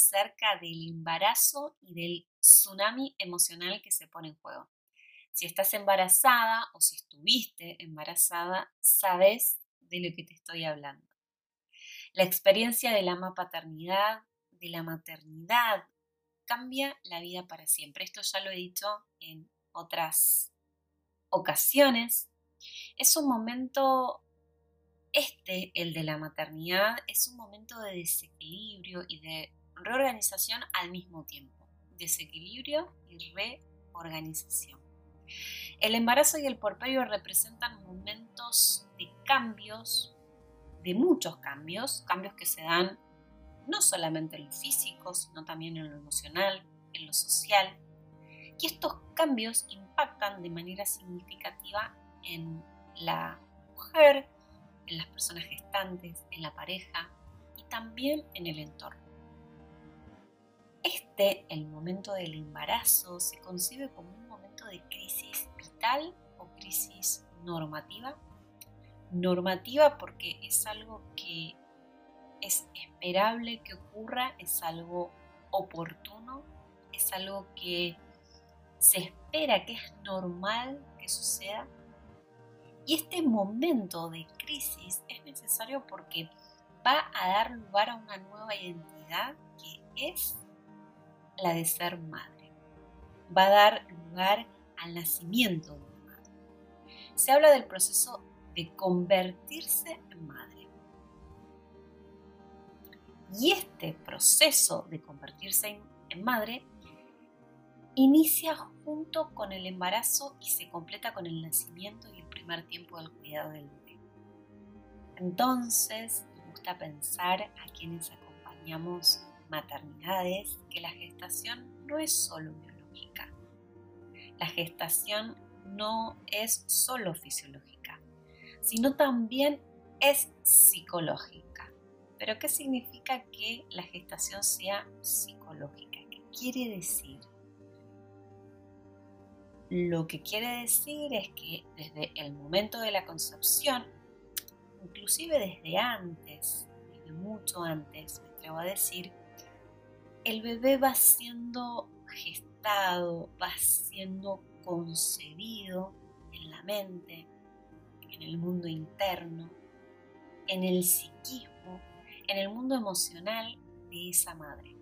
acerca del embarazo y del tsunami emocional que se pone en juego. Si estás embarazada o si estuviste embarazada, sabes de lo que te estoy hablando. La experiencia de la paternidad, de la maternidad, cambia la vida para siempre. Esto ya lo he dicho en otras ocasiones. Es un momento, este, el de la maternidad, es un momento de desequilibrio y de reorganización al mismo tiempo. Desequilibrio y reorganización. El embarazo y el porperio representan momentos de cambios, de muchos cambios, cambios que se dan no solamente en lo físico, sino también en lo emocional, en lo social. Y estos cambios impactan de manera significativa en la mujer, en las personas gestantes, en la pareja y también en el entorno. El momento del embarazo, se concibe como un momento de crisis vital o crisis normativa. Normativa porque es algo que es esperable que ocurra, es algo oportuno, es algo que se espera, que es normal que suceda. Y este momento de crisis es necesario porque va a dar lugar a una nueva identidad que es la de ser madre. Va a dar lugar al nacimiento de una madre. Se habla del proceso de convertirse en madre. Y este proceso de convertirse en, madre inicia junto con el embarazo y se completa con el nacimiento y el primer tiempo del cuidado del bebé. Entonces, me gusta pensar a quienes acompañamos maternidades que la gestación no es solo biológica. La gestación no es solo fisiológica, sino también es psicológica. Pero ¿qué significa que la gestación sea psicológica? ¿Qué quiere decir? Lo que quiere decir es que desde el momento de la concepción, inclusive desde antes, desde mucho antes, me atrevo a decir, el bebé va siendo gestado, va siendo concebido en la mente, en el mundo interno, en el psiquismo en el mundo emocional de esa madre.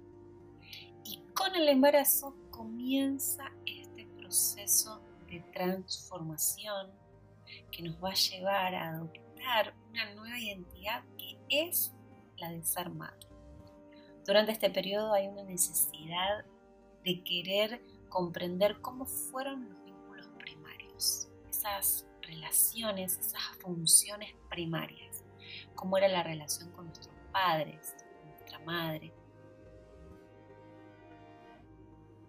Y con el embarazo comienza este proceso de transformación que nos va a llevar a adoptar una nueva identidad que es la de ser madre. Durante este periodo hay una necesidad de querer comprender cómo fueron los vínculos primarios, esas relaciones, esas funciones primarias, cómo era la relación con nuestro padres, nuestra madre.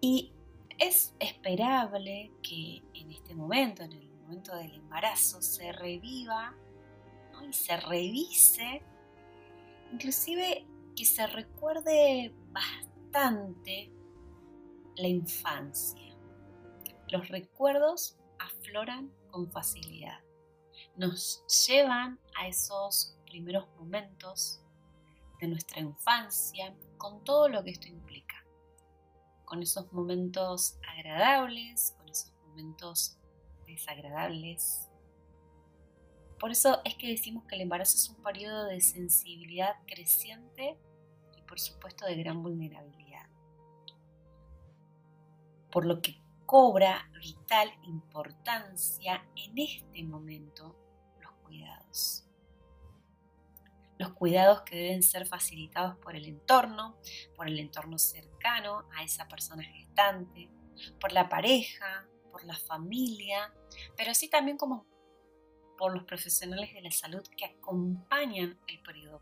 Y es esperable que en este momento, en el momento del embarazo, se reviva y se revise, inclusive que se recuerde bastante la infancia. Los recuerdos afloran con facilidad, nos llevan a esos primeros momentos de nuestra infancia, con todo lo que esto implica, con esos momentos agradables, con esos momentos desagradables. Por eso es que decimos que el embarazo es un periodo de sensibilidad creciente por supuesto de gran vulnerabilidad. Por lo que cobra vital importancia en este momento los cuidados los cuidados que deben ser facilitados por el entorno, por el entorno cercano a esa persona gestante, por la pareja, por la familia, pero sí también como por los profesionales de la salud que acompañan el periodo.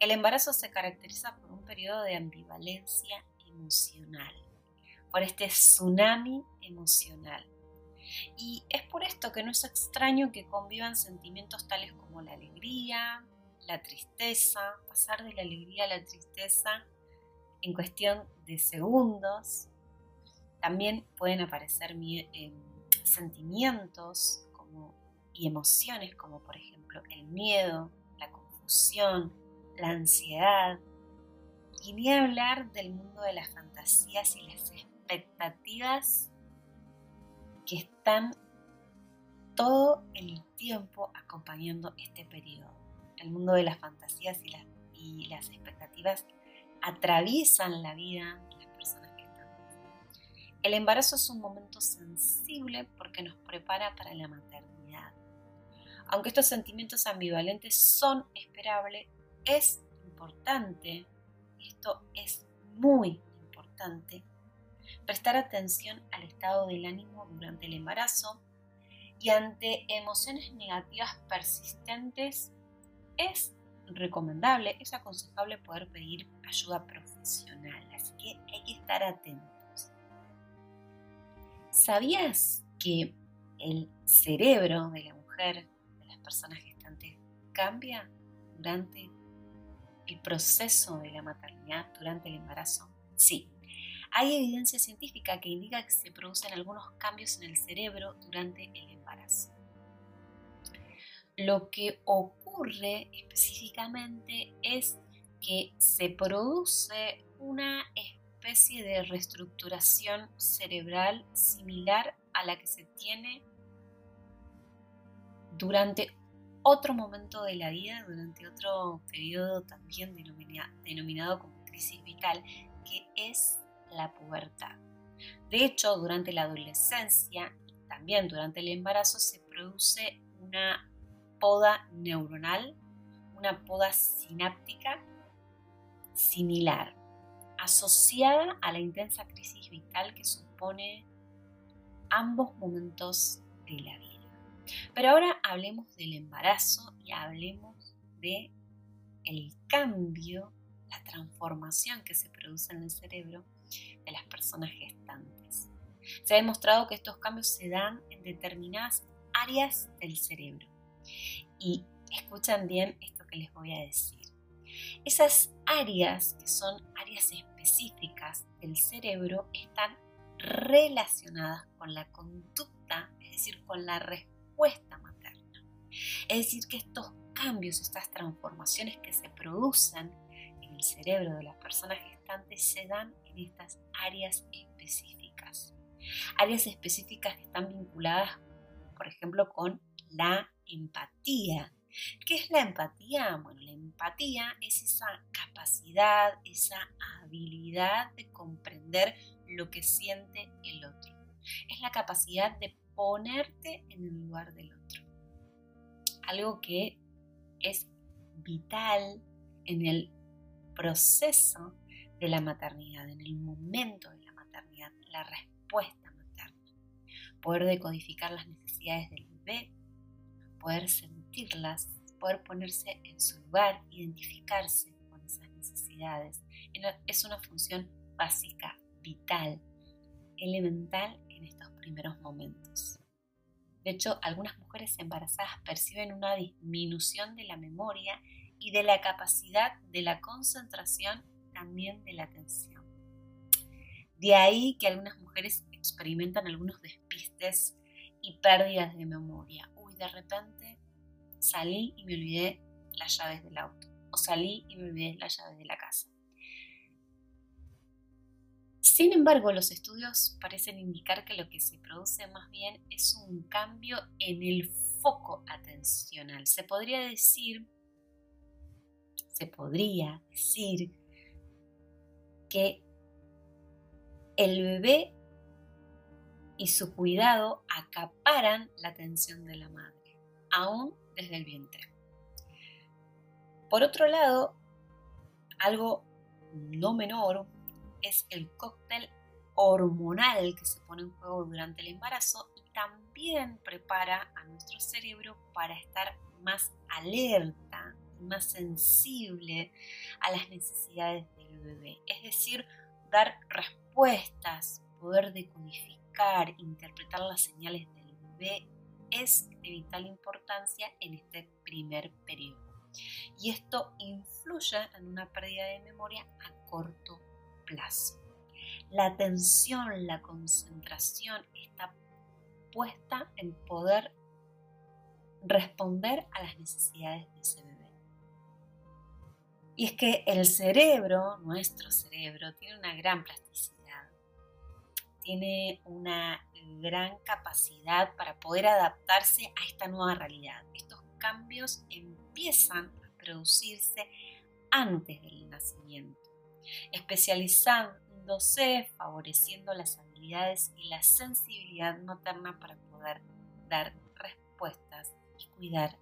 El embarazo se caracteriza por un periodo de ambivalencia emocional, por este tsunami emocional. Y es por esto que no es extraño que convivan sentimientos tales como la alegría, la tristeza, pasar de la alegría a la tristeza en cuestión de segundos. También pueden aparecer em, sentimientos y emociones como por ejemplo el miedo, la confusión, la ansiedad. Y ni hablar del mundo de las fantasías y las expectativas que están todo el tiempo acompañando este periodo. El mundo de las fantasías y las, y las expectativas atraviesan la vida de las personas que están. El embarazo es un momento sensible porque nos prepara para la maternidad. Aunque estos sentimientos ambivalentes son esperables, es importante, esto es muy importante, prestar atención al estado del ánimo durante el embarazo y ante emociones negativas persistentes es recomendable, es aconsejable poder pedir ayuda profesional, así que hay que estar atentos. ¿Sabías que el cerebro de la mujer, de las personas gestantes, cambia durante el proceso de la maternidad, durante el embarazo? Sí, hay evidencia científica que indica que se producen algunos cambios en el cerebro durante el embarazo. Lo que ocurre específicamente es que se produce una especie de reestructuración cerebral similar a la que se tiene durante otro momento de la vida, durante otro periodo también denominado como crisis vital, que es la pubertad. De hecho, durante la adolescencia y también durante el embarazo se produce una poda neuronal, una poda sináptica similar, asociada a la intensa crisis vital que supone ambos momentos de la vida. Pero ahora hablemos del embarazo y hablemos de el cambio, la transformación que se produce en el cerebro de las personas gestantes. Se ha demostrado que estos cambios se dan en determinadas áreas del cerebro. Y escuchan bien esto que les voy a decir. Esas áreas, que son áreas específicas del cerebro, están relacionadas con la conducta, es decir, con la respuesta materna. Es decir, que estos cambios, estas transformaciones que se producen en el cerebro de las personas gestantes se dan en estas áreas específicas. Áreas específicas que están vinculadas, por ejemplo, con la empatía. ¿Qué es la empatía? Bueno, la empatía es esa capacidad, esa habilidad de comprender lo que siente el otro. Es la capacidad de ponerte en el lugar del otro. Algo que es vital en el proceso de la maternidad, en el momento de la maternidad, la respuesta materna. Poder decodificar las necesidades del bebé, poder sentirlas, poder ponerse en su lugar, identificarse con esas necesidades. Es una función básica, vital, elemental en estos primeros momentos. De hecho, algunas mujeres embarazadas perciben una disminución de la memoria y de la capacidad de la concentración, también de la atención. De ahí que algunas mujeres experimentan algunos despistes y pérdidas de memoria. Uy, de repente salí y me olvidé las llaves del auto. O salí y me olvidé las llaves de la casa. Sin embargo, los estudios parecen indicar que lo que se produce más bien es un cambio en el foco atencional. Se podría decir, se podría decir que el bebé y su cuidado acaparan la atención de la madre, aún desde el vientre. Por otro lado, algo no menor es el cóctel hormonal que se pone en juego durante el embarazo y también prepara a nuestro cerebro para estar más alerta más sensible a las necesidades del bebé. Es decir, dar respuestas, poder decodificar interpretar las señales del bebé es de vital importancia en este primer periodo. Y esto influye en una pérdida de memoria a corto plazo. La atención, la concentración está puesta en poder responder a las necesidades de ese bebé. Y es que el cerebro, nuestro cerebro, tiene una gran plasticidad, tiene una gran capacidad para poder adaptarse a esta nueva realidad. Estos cambios empiezan a producirse antes del nacimiento, especializándose, favoreciendo las habilidades y la sensibilidad materna para poder dar respuestas y cuidar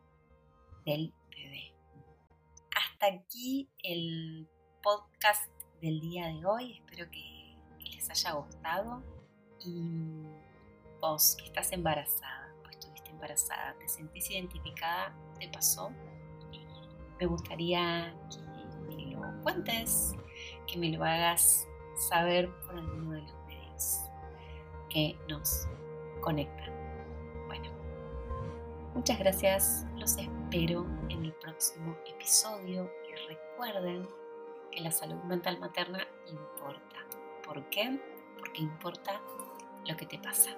del bebé. Hasta aquí el podcast del día de hoy. Espero que, les haya gustado. Y vos que estás embarazada o estuviste embarazada, te sentís identificada, te pasó. Me gustaría que me lo cuentes, que me lo hagas saber por alguno de los medios que nos conectan. Bueno, muchas gracias, los espero en el próximo episodio y recuerden que la salud mental materna importa. ¿Por qué? Porque importa lo que te pasa.